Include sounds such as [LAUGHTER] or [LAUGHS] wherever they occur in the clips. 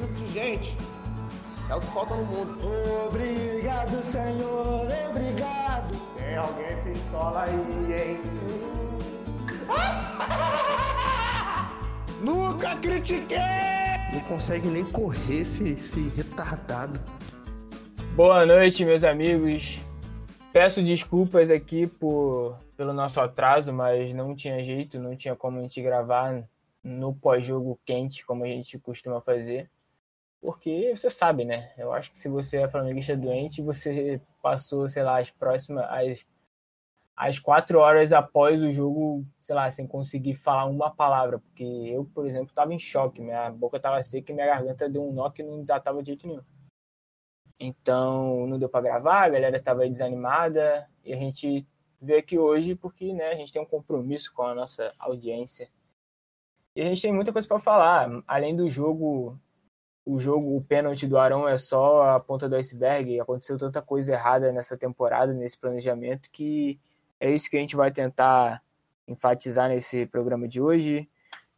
tipo de gente é o que falta no mundo. Obrigado, Senhor, obrigado. Tem alguém pistola aí, hein? [LAUGHS] Nunca critiquei! Não consegue nem correr esse, esse retardado. Boa noite, meus amigos. Peço desculpas aqui por, pelo nosso atraso, mas não tinha jeito, não tinha como a gente gravar no pós-jogo quente, como a gente costuma fazer. Porque você sabe, né? Eu acho que se você é flamenguista doente, você passou, sei lá, as próximas. As, as quatro horas após o jogo, sei lá, sem conseguir falar uma palavra. Porque eu, por exemplo, estava em choque. Minha boca estava seca e minha garganta deu um nó que não desatava de jeito nenhum. Então, não deu para gravar, a galera estava desanimada. E a gente veio aqui hoje porque né, a gente tem um compromisso com a nossa audiência. E a gente tem muita coisa para falar. Além do jogo o jogo, o pênalti do Arão é só a ponta do iceberg. Aconteceu tanta coisa errada nessa temporada, nesse planejamento, que é isso que a gente vai tentar enfatizar nesse programa de hoje.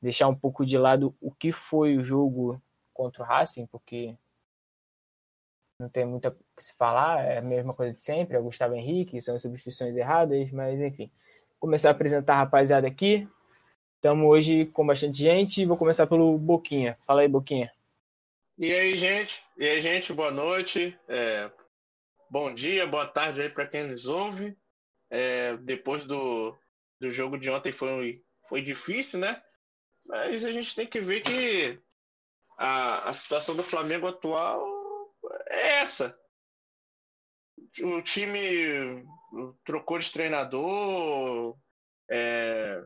Deixar um pouco de lado o que foi o jogo contra o Racing, porque não tem muito o que se falar, é a mesma coisa de sempre, é o Gustavo Henrique, são substituições erradas, mas enfim. Começar a apresentar a rapaziada aqui. Estamos hoje com bastante gente. Vou começar pelo Boquinha. Fala aí, Boquinha. E aí, gente? E aí, gente, boa noite. É, bom dia, boa tarde aí para quem nos ouve. É, depois do, do jogo de ontem foi, foi difícil, né? Mas a gente tem que ver que a, a situação do Flamengo atual é essa. O time trocou de treinador, é,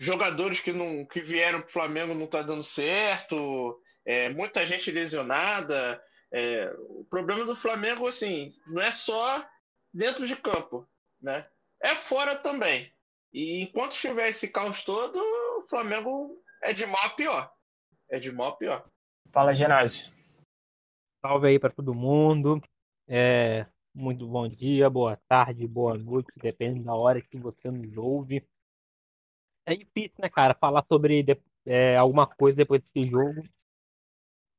jogadores que, não, que vieram para o Flamengo não tá dando certo é, muita gente lesionada. É, o problema do Flamengo, assim, não é só dentro de campo, né? É fora também. E enquanto tiver esse caos todo, o Flamengo é de mal a pior. É de mal a pior. Fala, Genásio. Salve aí para todo mundo. É, muito bom dia, boa tarde, boa noite, depende da hora que você nos ouve. É difícil, né, cara, falar sobre é, alguma coisa depois desse jogo.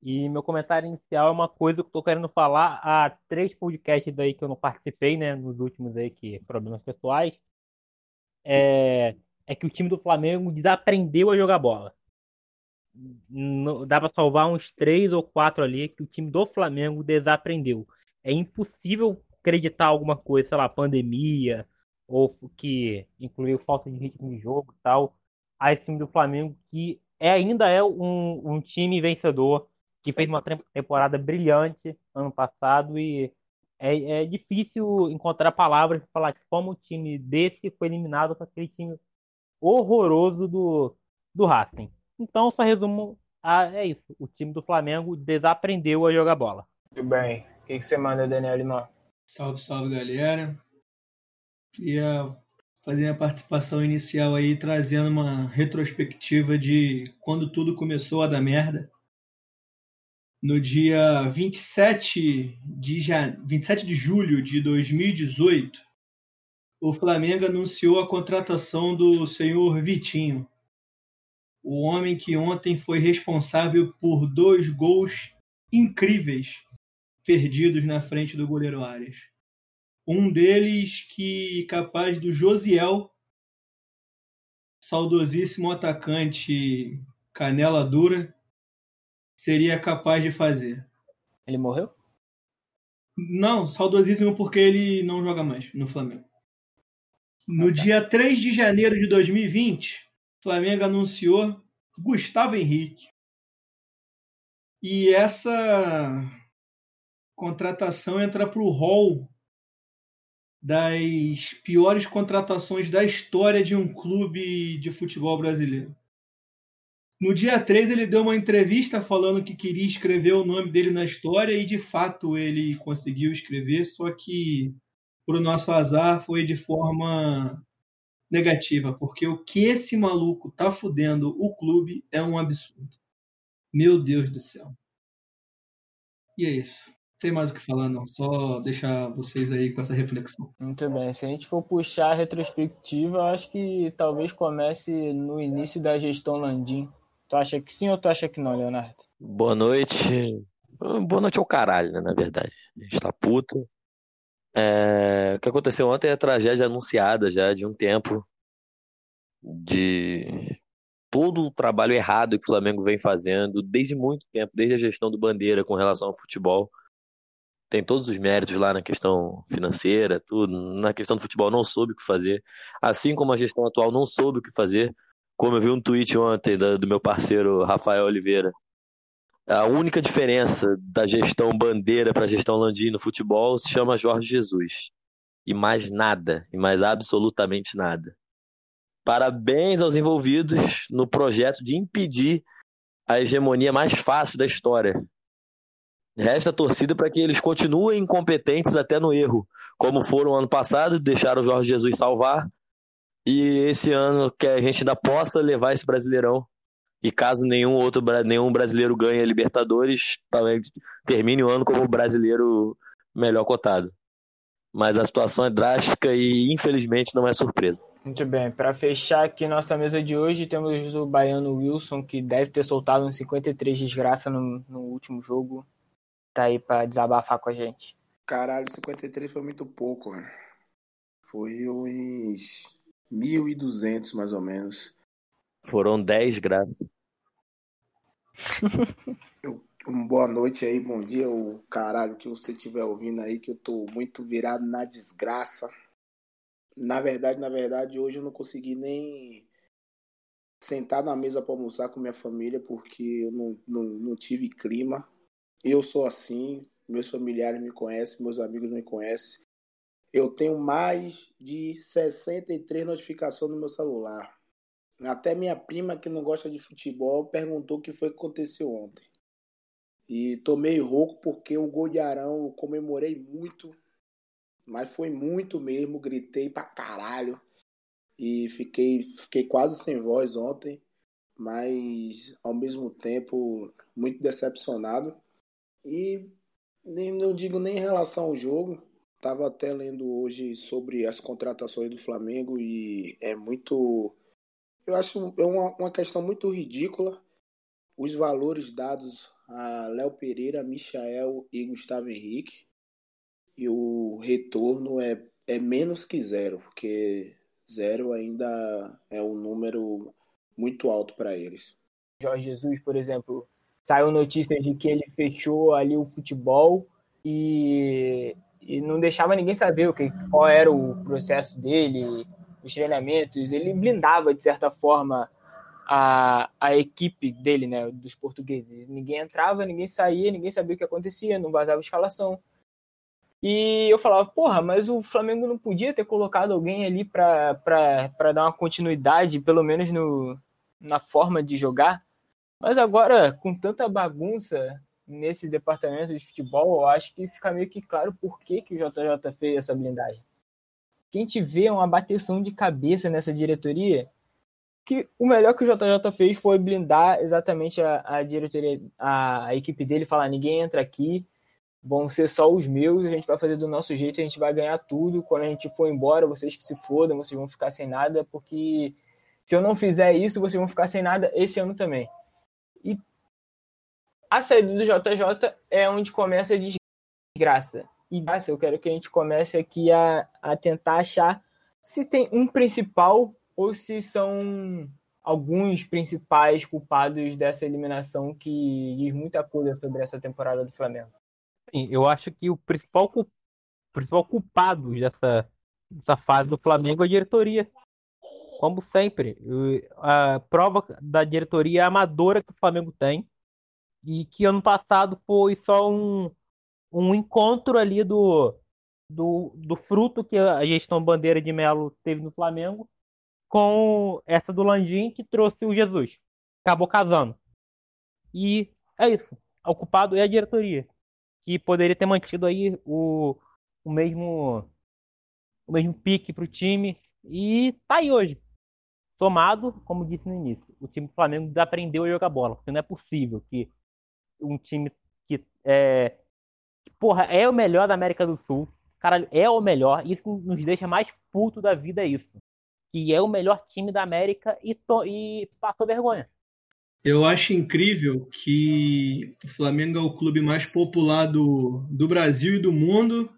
E meu comentário inicial é uma coisa que eu tô querendo falar há três podcasts aí que eu não participei, né? Nos últimos aí, que problemas pessoais. É, é que o time do Flamengo desaprendeu a jogar bola. dá para salvar uns três ou quatro ali que o time do Flamengo desaprendeu. É impossível acreditar alguma coisa, sei lá, pandemia, ou que incluiu falta de ritmo de jogo e tal, a esse time do Flamengo que é, ainda é um, um time vencedor que fez uma temporada brilhante ano passado e é, é difícil encontrar palavras para falar como o time desse foi eliminado com aquele time horroroso do, do Racing. Então, só resumo, é isso. O time do Flamengo desaprendeu a jogar bola. Muito bem. O que, que você manda, Daniel Limão? Salve, salve, galera. Queria fazer a participação inicial aí, trazendo uma retrospectiva de quando tudo começou a dar merda no dia 27 de, jan... 27 de julho de 2018, o Flamengo anunciou a contratação do senhor Vitinho, o homem que ontem foi responsável por dois gols incríveis perdidos na frente do goleiro Arias. Um deles que capaz do Josiel, saudosíssimo atacante canela dura, seria capaz de fazer. Ele morreu? Não, saudosíssimo porque ele não joga mais no Flamengo. No ah, tá. dia 3 de janeiro de 2020, o Flamengo anunciou Gustavo Henrique. E essa contratação entra para o hall das piores contratações da história de um clube de futebol brasileiro. No dia 3, ele deu uma entrevista falando que queria escrever o nome dele na história e de fato ele conseguiu escrever, só que pro nosso azar foi de forma negativa, porque o que esse maluco tá fudendo o clube é um absurdo. Meu Deus do céu. E é isso. Não tem mais o que falar, não. Só deixar vocês aí com essa reflexão. Muito bem. Se a gente for puxar a retrospectiva, acho que talvez comece no início da gestão Landim Tu acha que sim ou tu acha que não, Leonardo? Boa noite. Boa noite ao caralho, né? Na verdade. A gente tá puto. É, O que aconteceu ontem é a tragédia anunciada já de um tempo. De todo o trabalho errado que o Flamengo vem fazendo desde muito tempo, desde a gestão do Bandeira com relação ao futebol. Tem todos os méritos lá na questão financeira, tudo. Na questão do futebol não soube o que fazer. Assim como a gestão atual não soube o que fazer. Como eu vi um tweet ontem da- do meu parceiro Rafael Oliveira. A única diferença da gestão Bandeira para a gestão Landim no futebol se chama Jorge Jesus. E mais nada, e mais absolutamente nada. Parabéns aos envolvidos no projeto de impedir a hegemonia mais fácil da história. Resta a torcida para que eles continuem incompetentes até no erro, como foram ano passado, deixaram o Jorge Jesus salvar, e esse ano que a gente ainda possa levar esse Brasileirão. E caso nenhum outro nenhum brasileiro ganhe a Libertadores, talvez termine o ano como o brasileiro melhor cotado. Mas a situação é drástica e infelizmente não é surpresa. Muito bem, para fechar aqui nossa mesa de hoje, temos o baiano Wilson, que deve ter soltado uns 53 desgraça no, no último jogo. Tá aí para desabafar com a gente. Caralho, 53 foi muito pouco, velho. Foi uns 1.200 mais ou menos. Foram 10 graças. [LAUGHS] Um boa noite aí, bom dia, o caralho que você estiver ouvindo aí, que eu tô muito virado na desgraça. Na verdade, na verdade, hoje eu não consegui nem sentar na mesa para almoçar com minha família, porque eu não, não, não tive clima. Eu sou assim, meus familiares me conhecem, meus amigos me conhecem. Eu tenho mais de 63 notificações no meu celular. Até minha prima, que não gosta de futebol, perguntou o que foi que aconteceu ontem. E tomei rouco porque o gol de Arão eu comemorei muito, mas foi muito mesmo, gritei pra caralho. E fiquei, fiquei quase sem voz ontem, mas ao mesmo tempo muito decepcionado. E nem, não digo nem em relação ao jogo, Tava até lendo hoje sobre as contratações do Flamengo e é muito. Eu acho é uma, uma questão muito ridícula os valores dados a Léo Pereira, Michael e Gustavo Henrique. E o retorno é, é menos que zero, porque zero ainda é um número muito alto para eles. Jorge Jesus, por exemplo, saiu notícias de que ele fechou ali o futebol e, e não deixava ninguém saber o que, qual era o processo dele, os treinamentos. Ele blindava, de certa forma, a, a equipe dele, né, dos portugueses. Ninguém entrava, ninguém saía, ninguém sabia o que acontecia, não vazava escalação. E eu falava, porra, mas o Flamengo não podia ter colocado alguém ali para dar uma continuidade, pelo menos no, na forma de jogar. Mas agora, com tanta bagunça nesse departamento de futebol, eu acho que fica meio que claro por que, que o JJ fez essa blindagem. Quem te vê é uma bateção de cabeça nessa diretoria, que o melhor que o JJ fez foi blindar exatamente a, a diretoria, a, a equipe dele, falar, ninguém entra aqui, vão ser só os meus, a gente vai fazer do nosso jeito, a gente vai ganhar tudo. Quando a gente for embora, vocês que se fodam, vocês vão ficar sem nada, porque se eu não fizer isso, vocês vão ficar sem nada esse ano também. E a saída do JJ é onde começa a desgraça. E graça, eu quero que a gente comece aqui a, a tentar achar se tem um principal ou se são alguns principais culpados dessa eliminação que diz muita coisa sobre essa temporada do Flamengo. Sim, eu acho que o principal, principal culpado dessa, dessa fase do Flamengo é a diretoria. Como sempre, a prova da diretoria amadora que o Flamengo tem e que ano passado foi só um, um encontro ali do, do, do fruto que a gestão Bandeira de Melo teve no Flamengo com essa do Landim que trouxe o Jesus. Acabou casando. E é isso. O culpado é a diretoria que poderia ter mantido aí o, o mesmo o mesmo pique para o time e tá aí hoje. Tomado, como disse no início, o time do Flamengo desaprendeu a jogar bola, porque não é possível que um time que é porra, é o melhor da América do Sul, caralho, é o melhor, isso nos deixa mais puto da vida é isso. Que é o melhor time da América e, to, e passou vergonha. Eu acho incrível que o Flamengo é o clube mais popular do, do Brasil e do mundo,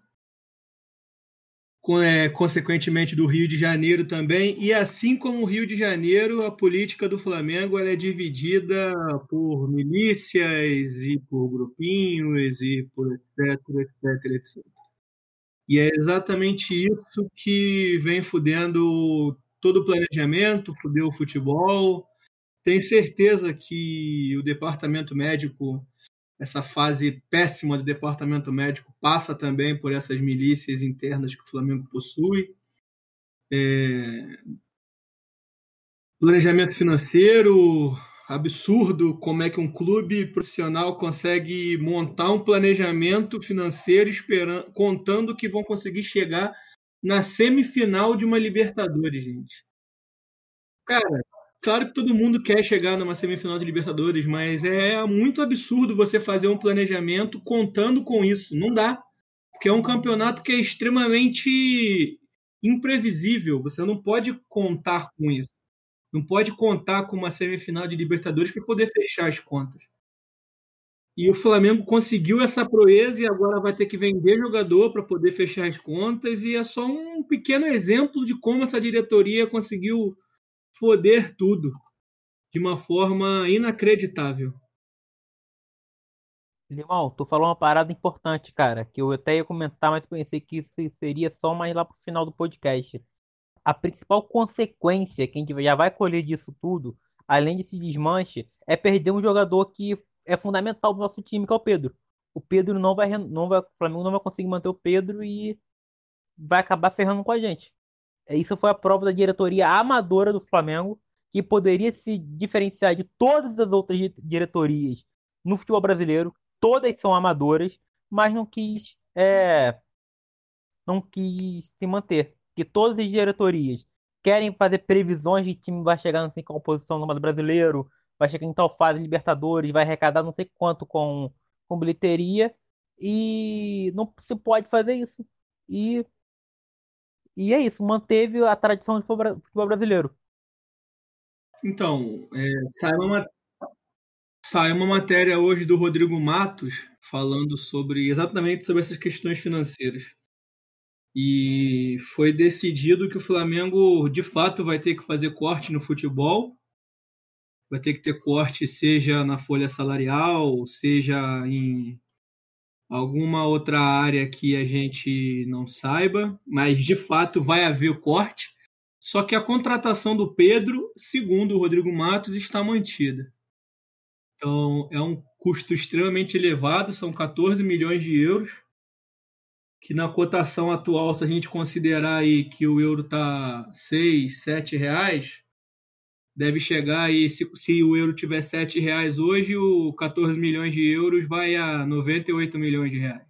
consequentemente do Rio de Janeiro também. E assim como o Rio de Janeiro, a política do Flamengo é dividida por milícias e por grupinhos e por etc, etc, etc. E é exatamente isso que vem fudendo todo o planejamento, fudeu o futebol. Tenho certeza que o departamento médico, essa fase péssima do departamento médico, passa também por essas milícias internas que o Flamengo possui. É, Planejamento financeiro, absurdo como é que um clube profissional consegue montar um planejamento financeiro esperando, contando que vão conseguir chegar na semifinal de uma Libertadores, gente. Cara, claro que todo mundo quer chegar numa semifinal de Libertadores, mas é muito absurdo você fazer um planejamento contando com isso. Não dá. Porque é um campeonato que é extremamente imprevisível. Você não pode contar com isso. Não pode contar com uma semifinal de Libertadores para poder fechar as contas. E o Flamengo conseguiu essa proeza e agora vai ter que vender jogador para poder fechar as contas. E é só um pequeno exemplo de como essa diretoria conseguiu foder tudo de uma forma inacreditável. Limão, tu falou uma parada importante, cara, que eu até ia comentar, mas pensei que isso seria só mais lá pro final do podcast. A principal consequência que a gente já vai colher disso tudo, além desse desmanche, é perder um jogador que é fundamental pro nosso time, que é o Pedro. O Pedro não vai, não vai, o Flamengo não vai conseguir manter o Pedro e vai acabar ferrando com a gente. É, Isso foi a prova da diretoria amadora do Flamengo, que poderia se diferenciar de todas as outras di- diretorias no futebol brasileiro. Todas são amadoras, mas não quis, é, não quis se manter. Que todas as diretorias querem fazer previsões de time vai chegar não sei qual posição no Brasileiro, vai chegar em tal fase Libertadores, vai arrecadar não sei quanto com, com bilheteria, e não se pode fazer isso. E e é isso, manteve a tradição do futebol bra- futebol brasileiro. Então, é, saiu, uma, saiu uma matéria hoje do Rodrigo Matos falando sobre exatamente sobre essas questões financeiras. E foi decidido que o Flamengo de fato vai ter que fazer corte no futebol, vai ter que ter corte seja na folha salarial, seja em alguma outra área que a gente não saiba, mas de fato vai haver corte. Só que a contratação do Pedro, segundo o Rodrigo Matos, está mantida. Então é um custo extremamente elevado, são 14 milhões de euros, que na cotação atual, se a gente considerar aí que o euro está 6, 7 reais, deve chegar aí, se, se o euro tiver 7 reais hoje, o 14 milhões de euros vai a 98 milhões de reais.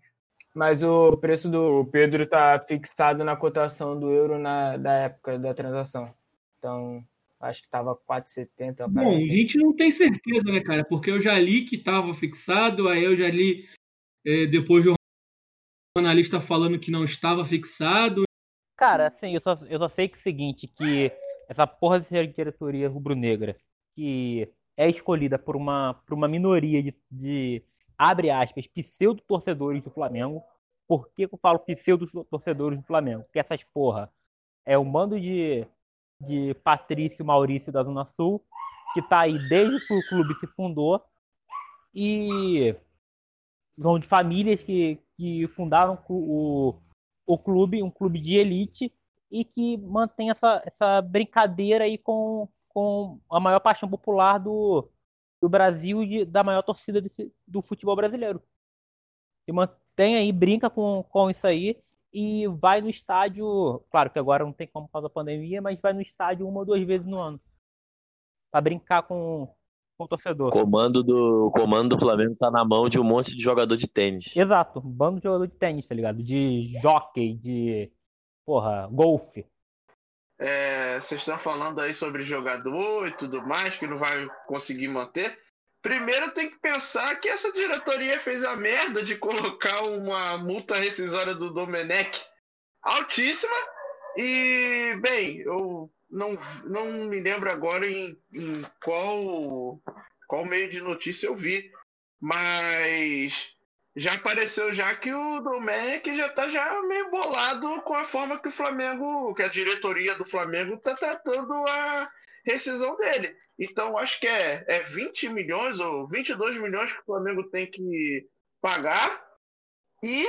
Mas o preço do Pedro tá fixado na cotação do euro na, da época da transação. Então, acho que tava 4,70. Bom, a gente não tem certeza, né, cara? Porque eu já li que estava fixado, aí eu já li eh, depois do jornalista falando que não estava fixado. Cara, assim, eu só, eu só sei que é o seguinte, que essa porra dessa diretoria rubro-negra, que é escolhida por uma, por uma minoria de, de, abre aspas, pseudo-torcedores do Flamengo. Por que eu falo pseudo-torcedores do Flamengo? Porque essas porra é um bando de, de Patrício Maurício da Zona Sul, que tá aí desde que o clube se fundou, e são de famílias que, que fundaram o, o clube, um clube de elite, e que mantém essa, essa brincadeira aí com, com a maior paixão popular do, do Brasil e da maior torcida desse, do futebol brasileiro. Se mantém aí, brinca com, com isso aí e vai no estádio. Claro que agora não tem como por causa da pandemia, mas vai no estádio uma ou duas vezes no ano. Pra brincar com, com o torcedor. Comando do, o comando do Flamengo tá na mão de um monte de jogador de tênis. Exato, um bando de jogador de tênis, tá ligado? De jockey, de. Porra, golfe. É, vocês estão falando aí sobre jogador e tudo mais, que não vai conseguir manter. Primeiro tem que pensar que essa diretoria fez a merda de colocar uma multa rescisória do Domenech altíssima. E, bem, eu não, não me lembro agora em, em qual, qual meio de notícia eu vi. Mas já apareceu já que o Domenic já tá já meio bolado com a forma que o Flamengo, que a diretoria do Flamengo tá tratando a rescisão dele. Então acho que é, é 20 milhões ou 22 milhões que o Flamengo tem que pagar e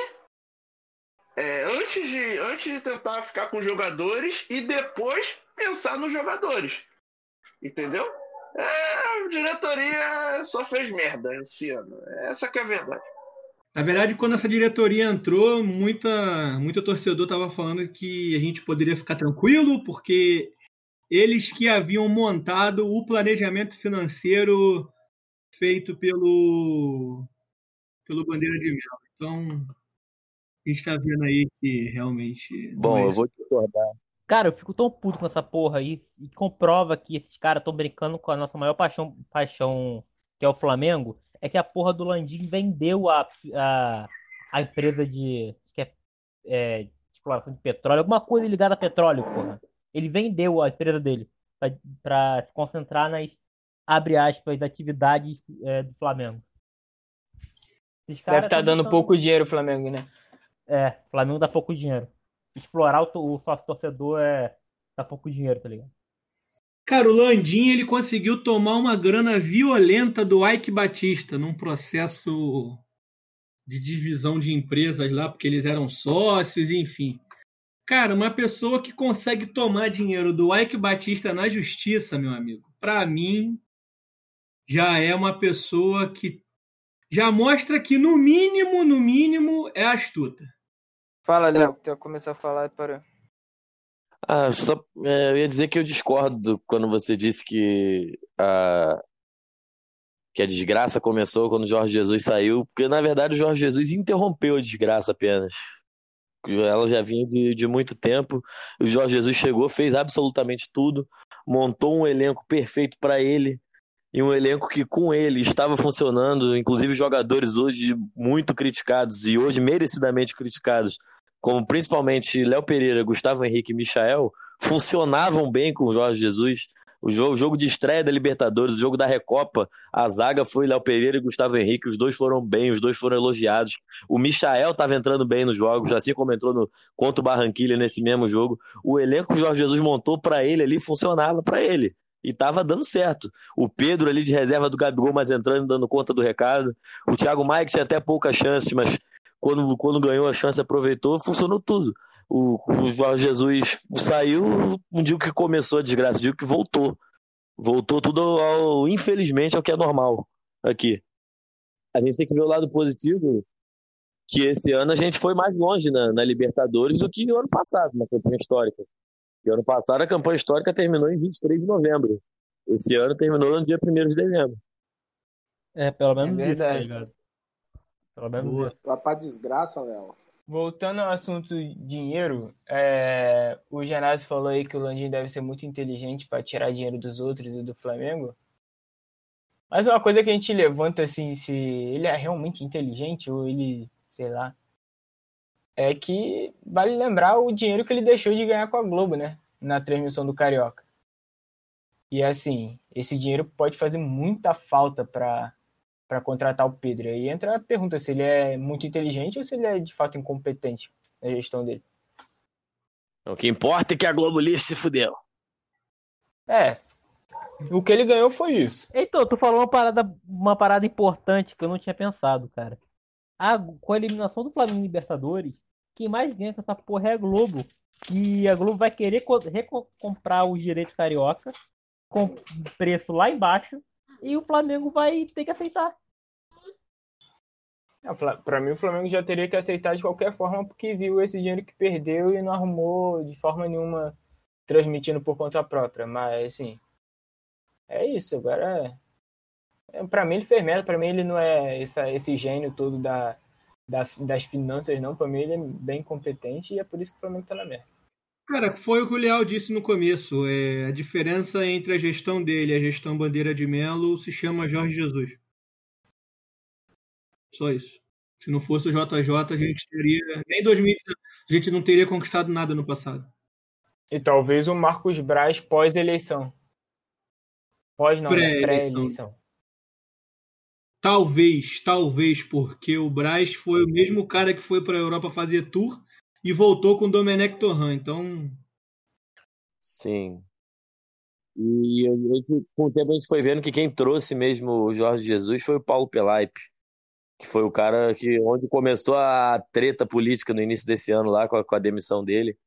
é, antes, de, antes de tentar ficar com os jogadores e depois pensar nos jogadores. Entendeu? É, a diretoria só fez merda esse ano. Essa que é a verdade. Na verdade, quando essa diretoria entrou, muita, muito torcedor estava falando que a gente poderia ficar tranquilo, porque eles que haviam montado o planejamento financeiro feito pelo, pelo Bandeira de Mel. Então, a gente está vendo aí que realmente. Bom, é eu vou discordar. Cara, eu fico tão puto com essa porra aí e comprova que esses caras estão brincando com a nossa maior paixão, paixão, que é o Flamengo, é que a porra do Landim vendeu a, a, a empresa de, que é, é, de exploração de petróleo, alguma coisa ligada a petróleo, porra. Ele vendeu a empresa dele pra, pra se concentrar nas, abre aspas, atividades é, do Flamengo. Deve estar tão dando botando- pouco dinheiro o Flamengo, né? É, o Flamengo dá pouco dinheiro. Explorar o, o sócio torcedor é dá pouco dinheiro, tá ligado? Cara, o Landim ele conseguiu tomar uma grana violenta do Ike Batista num processo de divisão de empresas lá, porque eles eram sócios, enfim. Cara, uma pessoa que consegue tomar dinheiro do Ike Batista na justiça, meu amigo, pra mim já é uma pessoa que já mostra que no mínimo, no mínimo é astuta. Fala, Léo, tu ia começar a falar para. Ah, só, é, eu ia dizer que eu discordo quando você disse que a, que a desgraça começou quando o Jorge Jesus saiu, porque na verdade o Jorge Jesus interrompeu a desgraça apenas. Ela já vinha de, de muito tempo. O Jorge Jesus chegou, fez absolutamente tudo, montou um elenco perfeito para ele e um elenco que com ele estava funcionando, inclusive jogadores hoje muito criticados e hoje merecidamente criticados, como principalmente Léo Pereira, Gustavo Henrique e Michael, funcionavam bem com o Jorge Jesus. O jogo, o jogo de estreia da Libertadores, o jogo da Recopa, a zaga foi Léo Pereira e Gustavo Henrique, os dois foram bem, os dois foram elogiados. O Michael estava entrando bem nos jogos, assim como entrou no, contra o Barranquilha nesse mesmo jogo. O elenco que o Jorge Jesus montou para ele ali funcionava para ele. E estava dando certo. O Pedro ali de reserva do Gabigol, mas entrando, dando conta do recado. O Thiago Maia, que tinha até poucas chances, mas quando, quando ganhou a chance, aproveitou, funcionou tudo. O, o Jorge Jesus saiu, não digo que começou a desgraça, digo que voltou. Voltou tudo, ao, infelizmente, ao que é normal aqui. A gente tem que ver o lado positivo, que esse ano a gente foi mais longe na, na Libertadores do que no ano passado, na campanha histórica. E ano passado a campanha histórica terminou em 23 de novembro. Esse ano terminou no dia 1 de dezembro. É, pelo menos É isso, tá verdade. ligado? Pelo menos Boa. isso. Vai pra desgraça, Léo. Voltando ao assunto dinheiro, é, o Genásio falou aí que o Landim deve ser muito inteligente para tirar dinheiro dos outros e do Flamengo. Mas uma coisa que a gente levanta assim, se ele é realmente inteligente ou ele, sei lá, é que vale lembrar o dinheiro que ele deixou de ganhar com a Globo, né? Na transmissão do Carioca. E assim, esse dinheiro pode fazer muita falta para para contratar o Pedro. Aí entra a pergunta se ele é muito inteligente ou se ele é de fato incompetente na gestão dele. O que importa é que a Globo Lixo se fudeu. É. O que ele ganhou foi isso. Então, tu falou uma parada, uma parada importante que eu não tinha pensado, cara. A, com a eliminação do Flamengo em Libertadores, quem mais ganha com essa porra é a Globo. Que a Globo vai querer co- comprar os direitos carioca com preço lá embaixo e o Flamengo vai ter que aceitar. É, Para mim, o Flamengo já teria que aceitar de qualquer forma, porque viu esse dinheiro que perdeu e não arrumou de forma nenhuma transmitindo por conta própria. Mas, assim, é isso. Agora, é, para mim, ele fez merda. Para mim, ele não é essa, esse gênio todo da, da- das finanças, não. Para mim, ele é bem competente e é por isso que o Flamengo tá na merda. Cara, foi o que o Leal disse no começo. É, a diferença entre a gestão dele e a gestão Bandeira de Melo se chama Jorge Jesus. Só isso. Se não fosse o JJ, a gente teria. Nem 2000, a gente não teria conquistado nada no passado. E talvez o Marcos Braz pós-eleição. Pós não, né? Pré-eleição. pré-eleição. Talvez, talvez, porque o Braz foi o mesmo cara que foi para a Europa fazer tour e voltou com o Domenech Torran. Então, Sim. E gente- com o tempo a gente foi vendo que quem trouxe mesmo o Jorge Jesus foi o Paulo Pelaipe, que foi o cara que onde começou a treta política no início desse ano lá com a, com a demissão dele.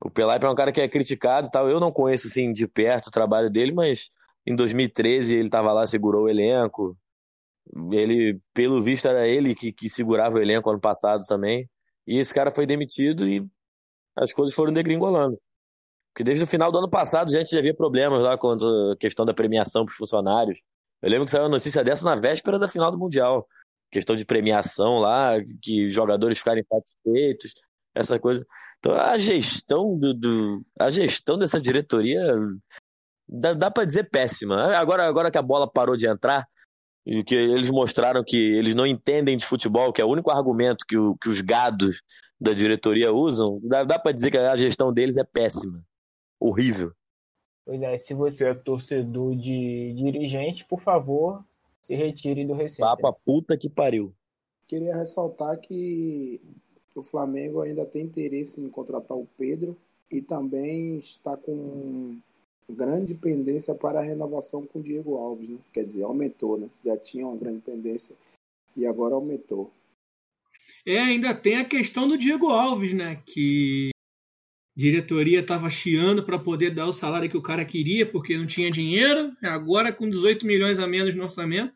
O Pelaipe é um cara que é criticado e tal. Eu não conheço assim de perto o trabalho dele, mas em 2013 ele estava lá, segurou o elenco. Ele, pelo visto, era ele que, que segurava o elenco ano passado também. E esse cara foi demitido e as coisas foram degringolando. Porque desde o final do ano passado a gente já havia problemas lá com a questão da premiação para os funcionários. Eu lembro que saiu uma notícia dessa na véspera da final do Mundial. Questão de premiação lá, que jogadores ficarem satisfeitos, essa coisa. Então a gestão do, do- a gestão dessa diretoria dá, dá para dizer péssima. Agora, agora que a bola parou de entrar, e que eles mostraram que eles não entendem de futebol, que é o único argumento que, o- que os gados da diretoria usam, dá, dá para dizer que a gestão deles é péssima. Horrível. Pois é, se você é torcedor de dirigente, por favor, se retire do recinto. Pra puta que pariu. Queria ressaltar que o Flamengo ainda tem interesse em contratar o Pedro e também está com grande pendência para a renovação com o Diego Alves, né? Quer dizer, aumentou, né? Já tinha uma grande pendência e agora aumentou. É, ainda tem a questão do Diego Alves, né? Que a diretoria estava chiando para poder dar o salário que o cara queria, porque não tinha dinheiro. Agora, com 18 milhões a menos no orçamento,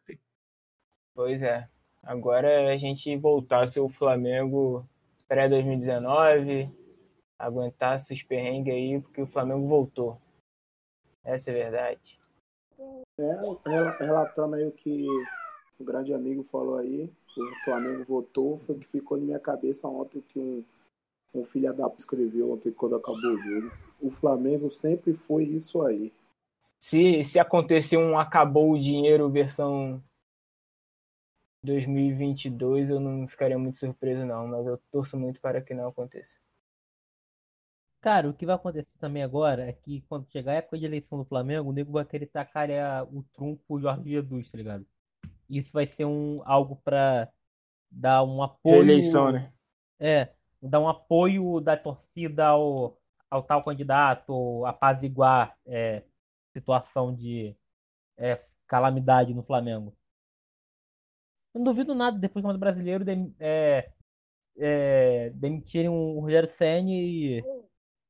Pois é. Agora é a gente voltar a ser o Flamengo pré-2019, aguentar esses perrengues aí, porque o Flamengo voltou. Essa é verdade. É, rela- relatando aí o que o grande amigo falou aí, o Flamengo votou, foi o que ficou na minha cabeça ontem que um, um filho da escreveu ontem quando acabou o jogo. O Flamengo sempre foi isso aí. Se, se acontecer um acabou o dinheiro versão 2022, eu não ficaria muito surpreso não, mas eu torço muito para que não aconteça. Cara, o que vai acontecer também agora é que quando chegar a época de eleição do Flamengo, o nego vai querer tacar a- o trunfo Jorge Jesus, tá ligado? Isso vai ser um algo pra dar um apoio. Reeleição, né? É, dar um apoio da torcida ao, ao tal candidato, apaziguar é, situação de é, calamidade no Flamengo. Eu não duvido nada depois do brasileiro dem- é, é, demitirem o Rogério Ceni e,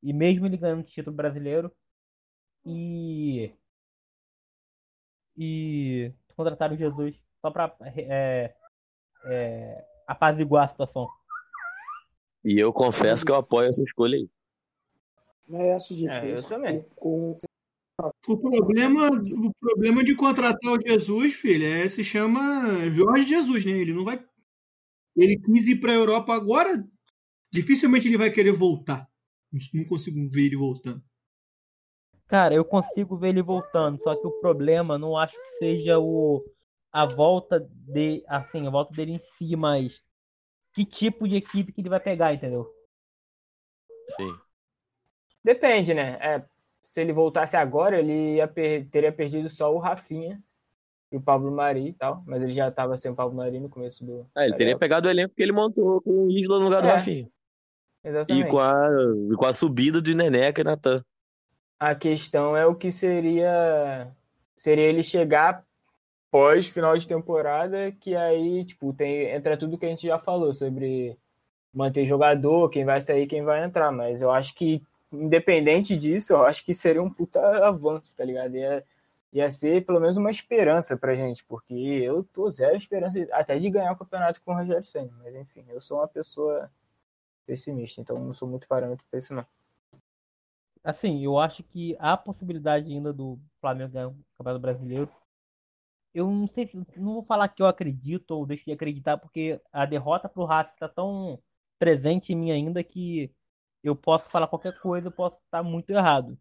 e mesmo ele ganhando o título brasileiro e e contrataram o Jesus só pra é, é, apaziguar a situação. E eu confesso que eu apoio essa escolha aí. Mas eu acho difícil. É, eu também. Com, o problema, o problema de contratar o Jesus, filho, é, se chama Jorge Jesus, né? Ele não vai. Ele quis ir para a Europa agora, dificilmente ele vai querer voltar. Não consigo ver ele voltando. Cara, eu consigo ver ele voltando, só que o problema não acho que seja o a volta de, assim, a volta dele em si, mas que tipo de equipe que ele vai pegar, entendeu? Sim. Depende, né? É, se ele voltasse agora, ele ia per- teria perdido só o Rafinha e o Pablo Mari e tal, mas ele já estava sem o Pablo Mari no começo do. Ah, ele teria pegado o elenco que ele montou com o Isla no lugar do É, Rafinha. E Exatamente. com a, e com a subida de Neneca e Natan. A questão é o que seria seria ele chegar pós final de temporada, que aí, tipo, tem entra tudo que a gente já falou sobre manter jogador, quem vai sair, quem vai entrar, mas eu acho que independente disso, eu acho que seria um puta avanço, tá ligado? Ia, ia ser pelo menos uma esperança pra gente, porque eu tô zero esperança até de ganhar o campeonato com o Rogério Senna, mas enfim, eu sou uma pessoa pessimista, então não sou muito parâmetro pra isso não. Assim, eu acho que há possibilidade ainda do Flamengo ganhar o Campeonato Brasileiro. Eu não sei se não vou falar que eu acredito ou deixo de acreditar, porque a derrota pro Racing tá tão presente em mim ainda que eu posso falar qualquer coisa, eu posso estar muito errado.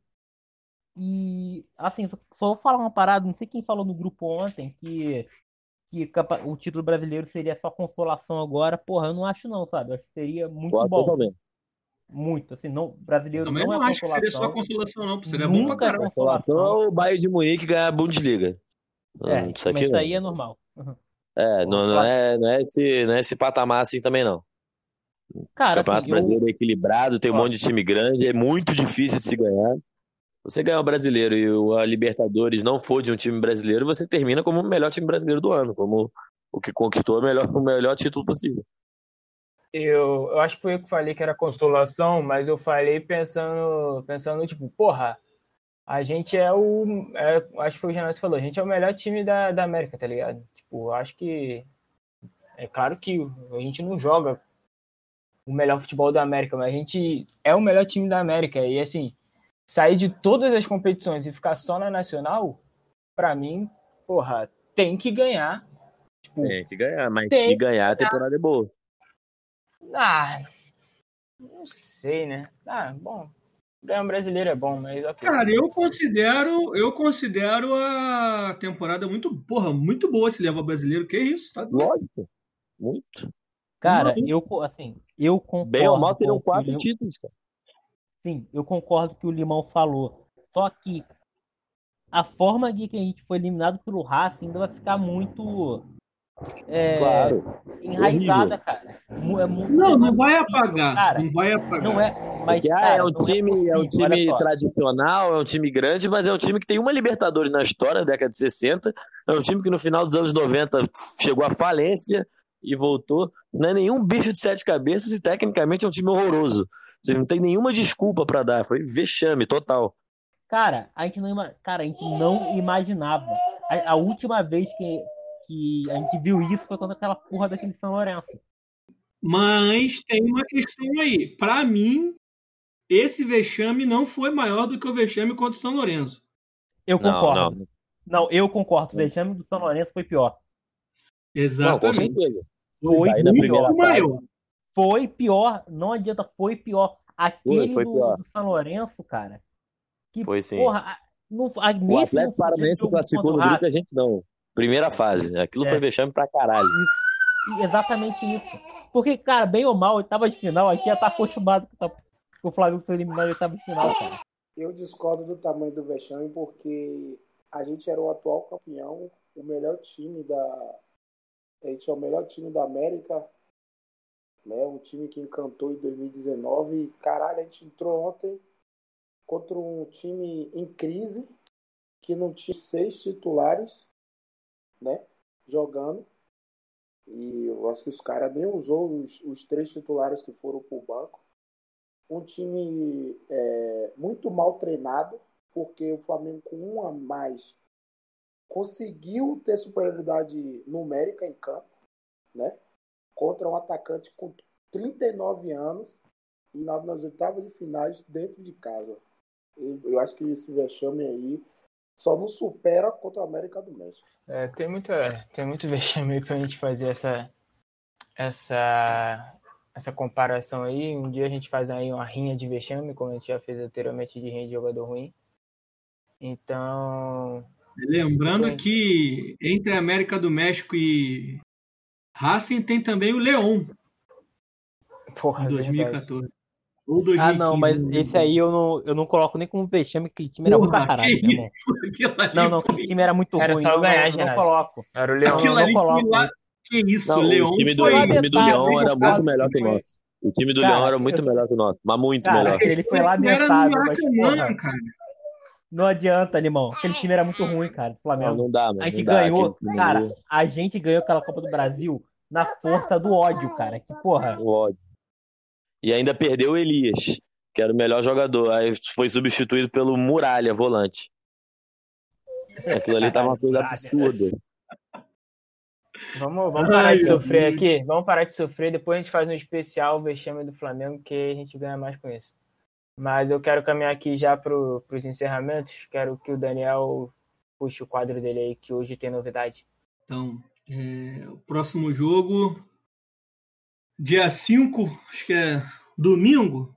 E assim, só, só vou falar uma parada, não sei quem falou no grupo ontem que que o título brasileiro seria só consolação agora. Porra, eu não acho não, sabe? Eu acho que seria muito Concordo bom. totalmente. Muito, assim, não, brasileiro Também não não é acho que seria só consolação. consolação, não. Seria bom pra Nunca é caralho. Consolação é o Bayern de Munique ganhar a Bundesliga. É, Hum, isso aqui mas isso aí é normal. Uhum. É, não, não é, não, é esse, não é esse patamar assim também, não. O Cara, Campeonato assim, eu, Brasileiro é equilibrado, tem um Ó. monte de time grande, é muito difícil de se ganhar. Você ganhar o brasileiro e a Libertadores não for de um time brasileiro, você termina como o melhor time brasileiro do ano, como o que conquistou o melhor, [LAUGHS] o melhor título possível. Eu, eu acho que foi eu que falei que era consolação, mas eu falei pensando, pensando tipo, porra, a gente é o. é- acho que foi o Janus que falou, a gente é o melhor time da, da América, tá ligado? Tipo, acho que. É claro que a gente não joga o melhor futebol da América, mas a gente é o melhor time da América. E assim, sair de todas as competições e ficar só na nacional, pra mim, porra, tem que ganhar. Tipo, Tem que ganhar, mas se ganhar, a temporada é boa. Ah, não sei, né? Ah, bom. Ganhar um brasileiro é bom, mas ok. Cara, eu considero, eu considero a temporada muito, porra, muito boa se leva brasileiro. Que isso? Tá doido. Lógico. Muito. cara, Nossa. eu, assim, eu concordo. Bem ou mal, seriam o o quatro títulos, cara. Sim, eu concordo que o Limão falou. Só que a forma de que a gente foi eliminado pelo Racing ainda vai ficar muito é, Claro. enraizada, cara. Mu- é mu- Não, é não vai muito apagar. Cara, Não vai apagar. não é. Mas, ah, cara, é um não time, é um possível, olha time tradicional, é um time grande, mas é um time que tem uma Libertadores na história, década de 60. É um time que no final dos anos 90 chegou à falência e voltou. Não é nenhum bicho de sete cabeças e tecnicamente é um time horroroso. Você não tem nenhuma desculpa pra dar. Foi vexame total. Cara, a gente não, cara, a gente não imaginava. A, a última vez que, que a gente viu isso foi quando aquela porra daquele São Lourenço. Mas tem uma questão aí. Pra mim, esse vexame não foi maior do que o vexame contra o São Lourenço. Eu Não, concordo. Não, não. eu concordo. O vexame do São Lourenço foi pior. Não, com Exatamente. certeza. Foi Muito maior. Foi pior. Não adianta, foi pior. Aquele foi do, pior. do São Lourenço, cara. Que, Foi sim. porra, não, a, O nesse Atlético não- Paranaense classificou no grupo a gente não. Primeira fase. Aquilo É. foi vexame pra caralho. Racing, Exatamente isso. Porque, cara, bem ou mal, oitava de final, aqui já tá acostumado que, tá, que o Flamengo foi eliminado em oitava de final, cara. Eu discordo do tamanho do vexame porque a gente era o atual campeão, o melhor time da. A gente é o melhor time da América, né? Um time que encantou em 2019. E, caralho, a gente entrou ontem contra um time em crise que não tinha seis titulares, né? Jogando. E eu acho que os caras nem usou os, os três titulares que foram pro banco. Um time é, muito mal treinado, porque o Flamengo com um a mais conseguiu ter superioridade numérica em campo, né? Contra um atacante com 39 anos e na- nas oitavas de finais dentro de casa. Eu, eu acho que esse vexame aí só não supera contra a América do México. É, tem, muita, tem muito [LAUGHS] vexame aí pra gente fazer essa, essa, essa comparação aí. Um dia a gente faz aí uma rinha de vexame, como a gente já fez anteriormente de rinha de jogador ruim. Então, Lembrando que entre a América do México e Racing tem também o Leão, porra, em é verdade. 2014. Ou 2015. Ah, não, mas esse aí eu não, eu não coloco nem como vexame, que time era muito Porra, caralho, que ali [LAUGHS] Não, não, foi- aquele time era muito Era ruim. só ganhar, não, não coloco. Era o Leão. Aquilo não coloco. lá. Que isso, Não, Leão o time do, foi. o time do Leão era muito melhor que o nosso. O time do Cara, Leão era muito eu- melhor que o nosso, mas muito Cara, melhor. aquele foi porra, cara. não adianta, Limão. Aquele time era muito ruim, cara, do Não, Flamengo. não dá, mano. A gente não dá, ganhou, time cara, a gente ganhou aquela Copa do Brasil na força do ódio, cara. Que porra. o ódio. E ainda perdeu o Elias, que era o melhor jogador. Aí foi substituído pelo Muralha, volante. Aquilo ali tava uma coisa absurda. Vamos, vamos parar Ai, de sofrer aqui. Vamos parar de sofrer. Depois a gente faz um especial vexame do Flamengo, que a gente ganha mais com isso. Mas eu quero caminhar aqui já para os encerramentos. Quero que o Daniel puxe o quadro dele aí, que hoje tem novidade. Então, é, o próximo jogo, dia 5, acho que é domingo.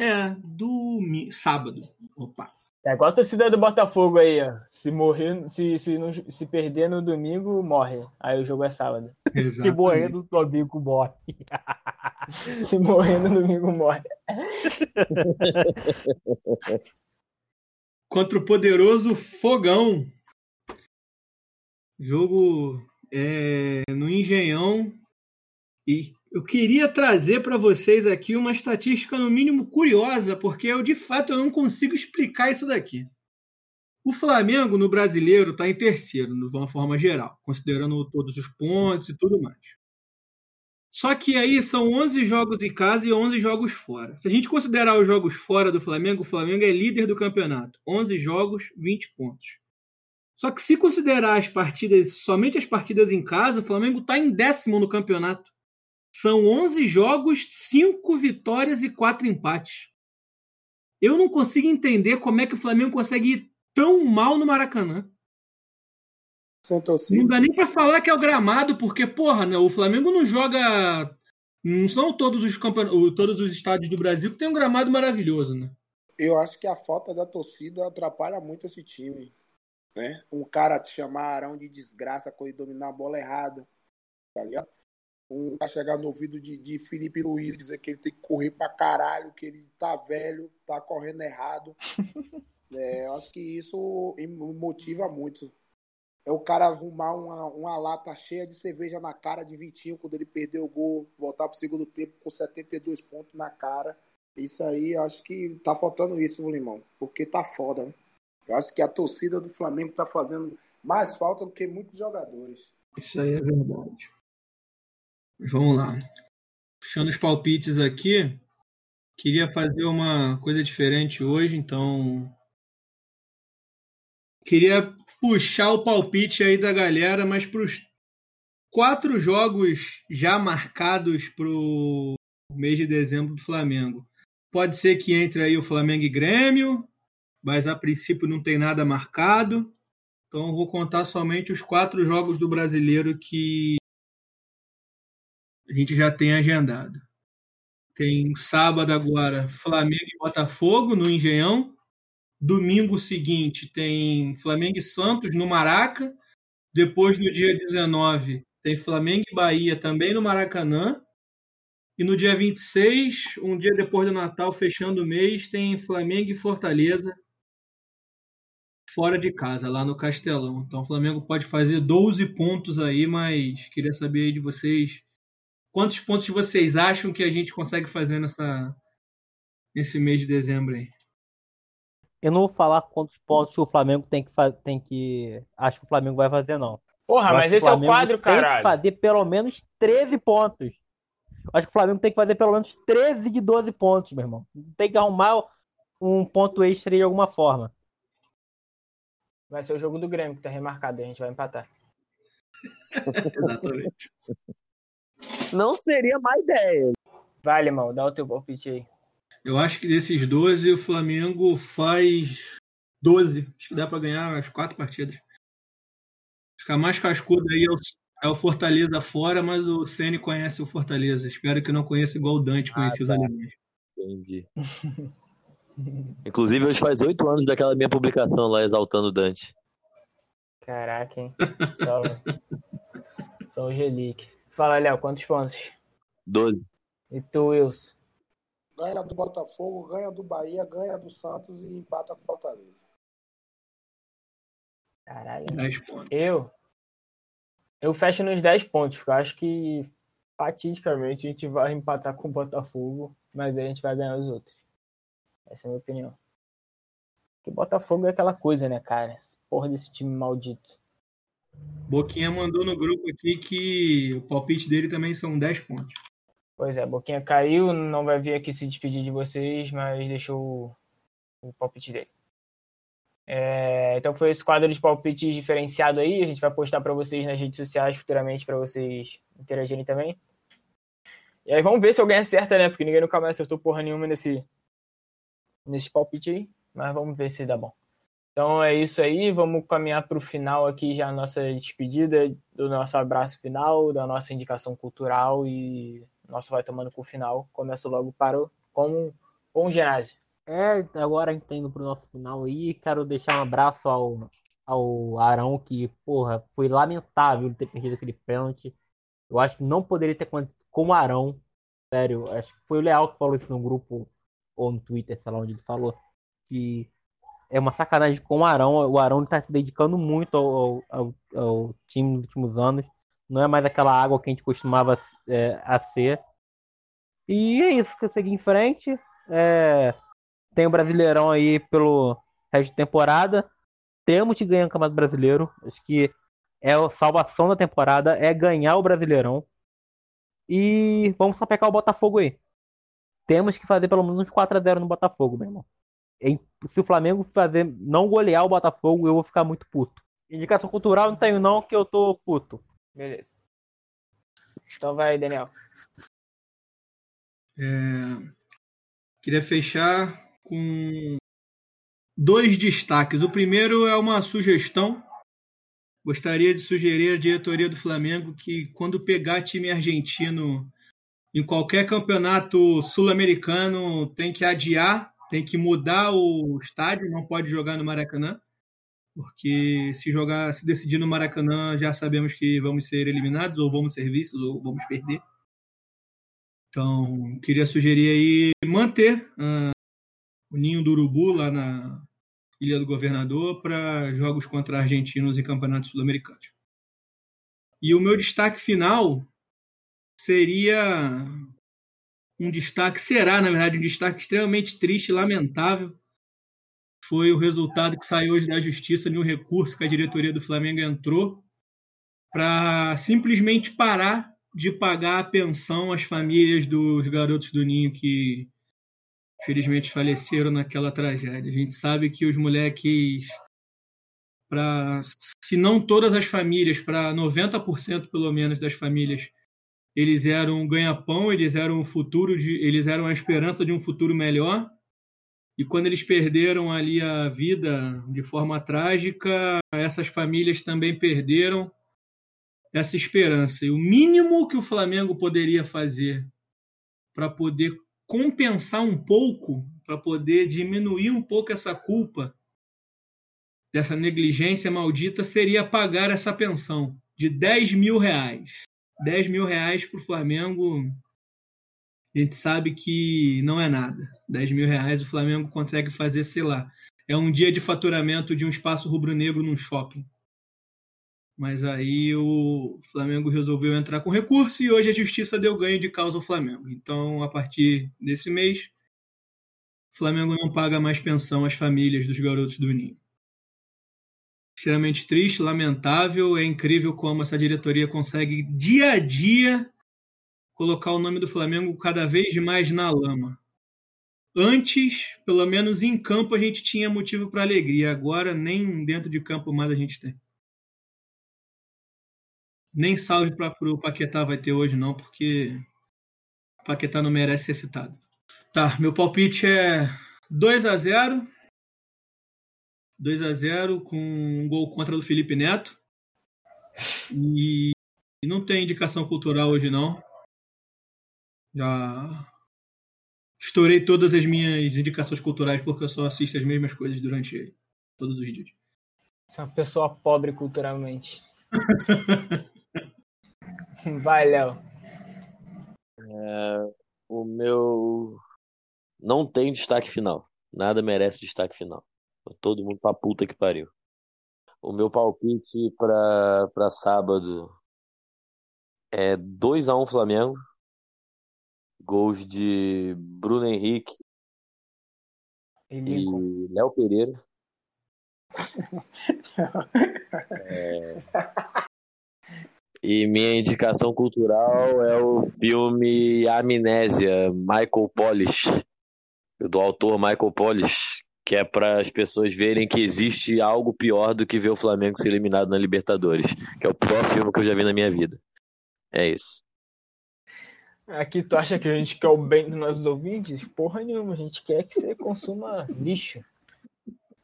É, domi sábado. Opa. É igual a torcida do Botafogo aí, ó. Se morrer, se, se, não- se perder no domingo, morre. Aí o jogo é sábado. Se Exatamente. morrer no domingo, morre. [LAUGHS] Se morrer no domingo, morre. Contra o poderoso Fogão. Jogo é, no Engenhão. E eu queria trazer para vocês aqui uma estatística, no mínimo curiosa, porque eu de fato eu não consigo explicar isso daqui. O Flamengo no brasileiro está em terceiro, de uma forma geral, considerando todos os pontos e tudo mais. Só que aí são 11 jogos em casa e 11 jogos fora. Se a gente considerar os jogos fora do Flamengo, o Flamengo é líder do campeonato. 11 jogos, 20 pontos. Só que se considerar as partidas, somente as partidas em casa, o Flamengo está em décimo no campeonato. São 11 jogos, 5 vitórias e 4 empates. Eu não consigo entender como é que o Flamengo consegue ir tão mal no Maracanã. Não dá nem pra falar que é o gramado, porque, porra, né, o Flamengo não joga. Não são todos os, campeon... todos os estádios do Brasil que tem um gramado maravilhoso, né? Eu acho que a falta da torcida atrapalha muito esse time. Né? Um cara te chamar Arão de desgraça quando ele dominar a bola errada. Tá ligado? Um cara chegar no ouvido de, de Felipe Luiz dizer que ele tem que correr pra caralho, que ele tá velho, tá correndo errado. [LAUGHS] é, eu acho que isso motiva muito é o cara arrumar uma, uma lata cheia de cerveja na cara de Vitinho quando ele perdeu o gol, voltar pro segundo tempo com 72 pontos na cara. Isso aí, acho que tá faltando isso, meu irmão. Porque tá foda, né? Eu acho que a torcida do Flamengo tá fazendo mais falta do que muitos jogadores. Isso aí é verdade. Vamos lá. Puxando os palpites aqui, queria fazer uma coisa diferente hoje, então. Queria puxar o palpite aí da galera, mas para os quatro jogos já marcados para o mês de dezembro do Flamengo. Pode ser que entre aí o Flamengo e Grêmio, mas a princípio não tem nada marcado. Então vou contar somente os quatro jogos do brasileiro que a gente já tem agendado. Tem sábado agora Flamengo e Botafogo no Engenhão. Domingo seguinte tem Flamengo e Santos no Maraca. Depois, no dia 19, tem Flamengo e Bahia também no Maracanã. E no dia 26, um dia depois do Natal, fechando o mês, tem Flamengo e Fortaleza fora de casa, lá no Castelão. Então o Flamengo pode fazer 12 pontos aí, mas queria saber aí de vocês quantos pontos vocês acham que a gente consegue fazer nessa, nesse mês de dezembro aí. Eu não vou falar quantos pontos o Flamengo tem que fazer. Tem que... Acho que o Flamengo vai fazer, não. Porra, mas esse é o Flamengo quadro, Tem caralho. que fazer pelo menos 13 pontos. Eu Acho que o Flamengo tem que fazer pelo menos 13 de 12 pontos, meu irmão. Tem que arrumar um ponto extra de alguma forma. Vai ser o jogo do Grêmio que tá remarcado, a gente vai empatar. Exatamente. Não seria má ideia. Vai, Limão, dá o teu palpite aí. Eu acho que desses 12, o Flamengo faz 12. Acho que dá pra ganhar as quatro partidas. Acho que a mais cascuda aí é o, é o Fortaleza fora, mas o Ceni conhece o Fortaleza. Espero que não conheça igual o Dante conhecia os alemães. Entendi. [LAUGHS] Inclusive, hoje faz oito anos daquela minha publicação lá exaltando o Dante. Caraca, hein? Só, só o relíquio. Fala, Léo, quantos pontos? 12. E tu, Wilson? Ganha do Botafogo, ganha do Bahia, ganha do Santos e empata com o Fortaleza. Caralho. 10 pontos. Eu? Eu fecho nos 10 pontos, porque eu acho que fatidicamente a gente vai empatar com o Botafogo, mas aí a gente vai ganhar os outros. Essa é a minha opinião. Porque Botafogo é aquela coisa, né, cara? Essa Porra desse time maldito. Boquinha mandou no grupo aqui que o palpite dele também são 10 pontos. Pois é, Boquinha caiu, não vai vir aqui se despedir de vocês, mas deixou o, o palpite dele. É, então foi esse quadro de palpites diferenciado aí. A gente vai postar para vocês nas redes sociais futuramente para vocês interagirem também. E aí vamos ver se alguém acerta, né? Porque ninguém nunca mais acertou porra nenhuma nesse, nesse palpite aí. Mas vamos ver se dá bom. Então é isso aí. Vamos caminhar para o final aqui já a nossa despedida, do nosso abraço final, da nossa indicação cultural e nosso vai tomando com o final. Começo logo para o, com, com o ginásio. É, agora entendo pro nosso final aí. Quero deixar um abraço ao, ao Arão, que, porra, foi lamentável ter perdido aquele pênalti. Eu acho que não poderia ter acontecido com o Arão. Sério, acho que foi o Leal que falou isso no grupo ou no Twitter, sei lá onde ele falou. Que é uma sacanagem com o Arão. O Arão está se dedicando muito ao, ao, ao, time nos últimos anos. Não é mais aquela água que a gente costumava é, a ser. E é isso, que seguir em frente. É, tem o Brasileirão aí pelo resto de temporada. Temos que ganhar o Campeonato Brasileiro. Acho que é a salvação da temporada, é ganhar o Brasileirão. E vamos sapecar o Botafogo aí. Temos que fazer pelo menos uns 4x0 no Botafogo, meu irmão. Se o Flamengo fazer não golear o Botafogo, eu vou ficar muito puto. Indicação cultural não tenho não, que eu tô puto. Beleza. Então vai, Daniel. É... Queria fechar com dois destaques. O primeiro é uma sugestão. Gostaria de sugerir à diretoria do Flamengo que, quando pegar time argentino em qualquer campeonato sul-americano, tem que adiar, tem que mudar o estádio, não pode jogar no Maracanã, porque se jogar, se decidir no Maracanã, já sabemos que vamos ser eliminados, ou vamos ser vistos, ou vamos perder. Então, queria sugerir aí manter uh, o ninho do urubu lá na Ilha do Governador para jogos contra argentinos em campeonatos sul-americanos. E o meu destaque final seria um destaque, será, na verdade, um destaque extremamente triste e lamentável. Foi o resultado que saiu hoje da justiça de um recurso que a diretoria do Flamengo entrou para simplesmente parar de pagar a pensão às famílias dos garotos do Ninho que felizmente faleceram naquela tragédia. A gente sabe que os moleques, para se não todas as famílias, para 90% pelo menos das famílias, eles eram um ganha-pão, eles eram o futuro de, eles eram a esperança de um futuro melhor. E quando eles perderam ali a vida de forma trágica, essas famílias também perderam essa esperança. E o mínimo que o Flamengo poderia fazer para poder compensar um pouco, para poder diminuir um pouco essa culpa dessa negligência maldita, seria pagar essa pensão de 10 mil reais. 10 mil reais para o Flamengo, a gente sabe que não é nada. 10 mil reais o Flamengo consegue fazer, sei lá, é um dia de faturamento de um espaço rubro-negro num shopping. Mas aí o Flamengo resolveu entrar com recurso e hoje a justiça deu ganho de causa ao Flamengo. Então, a partir desse mês, o Flamengo não paga mais pensão às famílias dos garotos do Ninho. Extremamente triste, lamentável. É incrível como essa diretoria consegue, dia a dia, colocar o nome do Flamengo cada vez mais na lama. Antes, pelo menos em campo, a gente tinha motivo para alegria. Agora, nem dentro de campo mais a gente tem. Nem salve para o Paquetá vai ter hoje, não, porque o Paquetá não merece ser citado. Tá, meu palpite é 2 a 0 2 a 0 com um gol contra do Felipe Neto. E não tem indicação cultural hoje, não. Já estourei todas as minhas indicações culturais porque eu só assisto as mesmas coisas durante todos os dias. Você é uma pessoa pobre culturalmente. [LAUGHS] Vai, Léo. É, o meu. Não tem destaque final. Nada merece destaque final. Todo mundo pra puta que pariu. O meu palpite pra, pra sábado é 2x1 Flamengo. Gols de Bruno Henrique e, e Léo Pereira. [LAUGHS] é... E minha indicação cultural é o filme Amnésia, Michael Polish, do autor Michael Polish, que é para as pessoas verem que existe algo pior do que ver o Flamengo ser eliminado na Libertadores, que é o pior filme que eu já vi na minha vida. É isso. Aqui tu acha que a gente quer o bem dos nossos ouvintes? Porra nenhuma, a gente quer que você consuma lixo.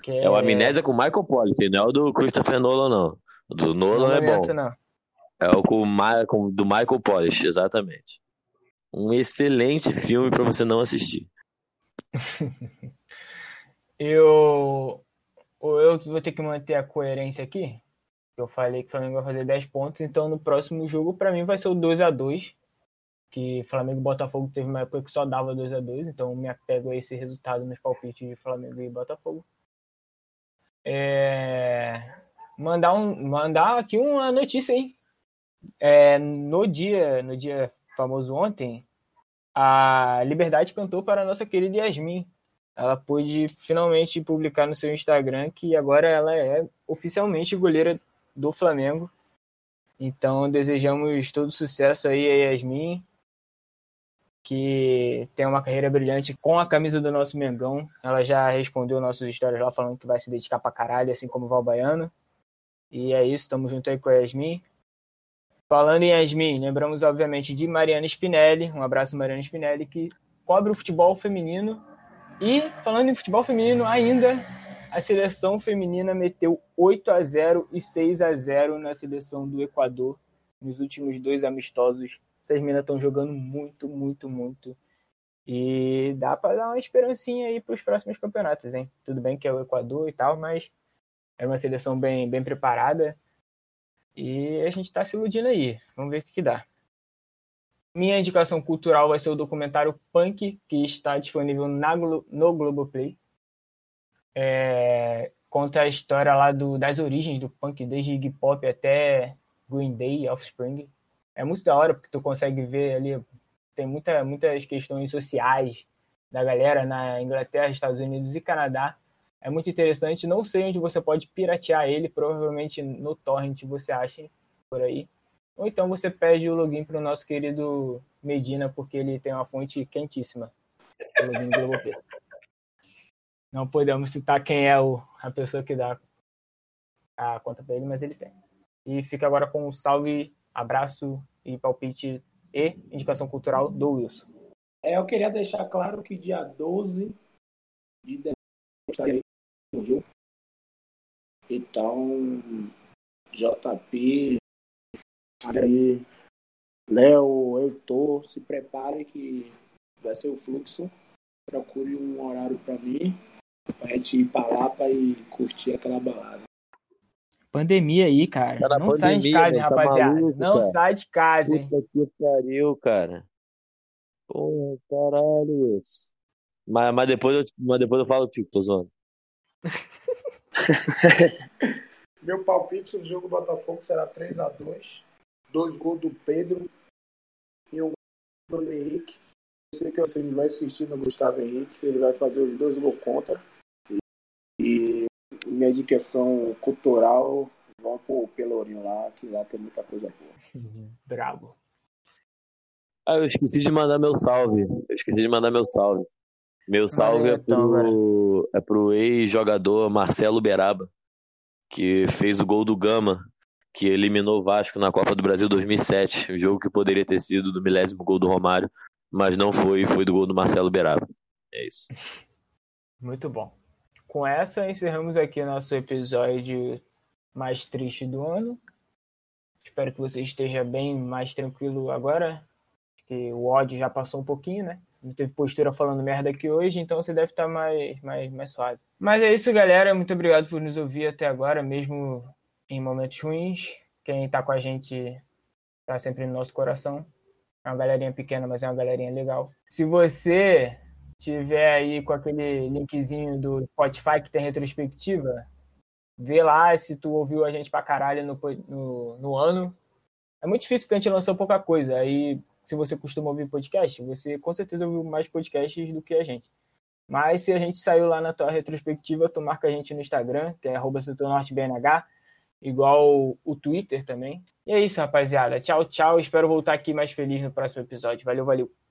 Quer... É o Amnésia com Michael Polish, não é o do Christopher Nolan, não. O do Nolan não é bom. Não. É o com, com, do Michael Polish, exatamente. Um excelente filme para você não assistir. [LAUGHS] eu, eu vou ter que manter a coerência aqui. Eu falei que o Flamengo vai fazer 10 pontos, então no próximo jogo, para mim, vai ser o 2 a 2 Que Flamengo e Botafogo teve uma época que só dava 2 a 2 então me apego a esse resultado nos palpites de Flamengo e Botafogo. É, mandar, um, mandar aqui uma notícia aí. É, no dia, no dia famoso ontem, a Liberdade cantou para a nossa querida Yasmin. Ela pôde finalmente publicar no seu Instagram que agora ela é oficialmente goleira do Flamengo. Então desejamos todo sucesso aí a Yasmin, que tem uma carreira brilhante com a camisa do nosso Mengão. Ela já respondeu nossos histórias lá falando que vai se dedicar pra caralho, assim como o. E é isso, estamos junto aí com a Yasmin. Falando em Yasmin, lembramos obviamente de Mariana Spinelli, um abraço Mariana Spinelli, que cobre o futebol feminino. E falando em futebol feminino ainda, a seleção feminina meteu 8 a 0 e 6 a 0 na seleção do Equador nos últimos dois amistosos. Essas meninas estão jogando muito, muito, muito. E dá para dar uma esperancinha aí para os próximos campeonatos, hein? Tudo bem que é o Equador e tal, mas é uma seleção bem, bem preparada. E a gente está se iludindo aí. Vamos ver o que, que dá. Minha indicação cultural vai ser o documentário Punk, que está disponível na, no Globoplay. É, conta a história lá do, das origens do punk, desde Iggy Pop até Green Day, Offspring. É muito da hora, porque tu consegue ver ali, tem muita, muitas questões sociais da galera na Inglaterra, Estados Unidos e Canadá. É muito interessante. Não sei onde você pode piratear ele, provavelmente no torrent você acha por aí. Ou então você pede o login para o nosso querido Medina, porque ele tem uma fonte quentíssima. O login do Não podemos citar quem é o, a pessoa que dá a conta para ele, mas ele tem. E fica agora com um salve, abraço e palpite e indicação cultural do Wilson. É, eu queria deixar claro que dia 12 de dezembro. Então, JP, aí, Léo, Heitor, se prepare que vai ser o fluxo. Procure um horário para mim, pra gente ir pra Lapa e curtir aquela balada. Pandemia aí, cara. Tá na não sai de pandemia, casa, tá rapaziada. maluco, não cara. sai de casa, hein? Puta que pariu, cara. Porra, caralho. isso. Mas, mas, depois eu, mas depois eu falo, tipo, tô zoando. [LAUGHS] Meu palpite no jogo do Botafogo será 3x2. Dois gols do Pedro e um gol do Henrique. Eu sei que você vai assistir no Gustavo Henrique. Ele vai fazer os dois gols contra. E minha indicação cultural vão pro Pelourinho lá, que lá tem muita coisa boa. [LAUGHS] Brabo. Ah, eu esqueci de mandar meu salve. Eu esqueci de mandar meu salve. Meu salve é então, pro, é pro ex-jogador Marcelo Beraba, que fez o gol do Gama, que eliminou o Vasco na Copa do Brasil 2007. Um jogo que poderia ter sido do milésimo gol do Romário, mas não foi, foi do gol do Marcelo Beraba. É isso. Muito bom. Com essa, encerramos aqui o nosso episódio mais triste do ano. Espero que você esteja bem mais tranquilo agora. Que o ódio já passou um pouquinho, né? Não teve postura falando merda aqui hoje, então você deve estar mais, mais, mais suave. Mas é isso, galera. Muito obrigado por nos ouvir até agora, mesmo em momentos ruins. Quem tá com a gente tá sempre no nosso coração. É uma galerinha pequena, mas é uma galerinha legal. Se você tiver aí com aquele linkzinho do Spotify que tem retrospectiva, vê lá se tu ouviu a gente pra caralho no, no, no ano. É muito difícil porque a gente lançou pouca coisa. Aí, se você costuma ouvir podcast, você com certeza ouviu mais podcasts do que a gente. Mas se a gente saiu lá na tua retrospectiva, tu marca a gente no Instagram, que é arroba BNH, igual o Twitter também. E é isso, rapaziada. Tchau, tchau. Espero voltar aqui mais feliz no próximo episódio. Valeu, valeu.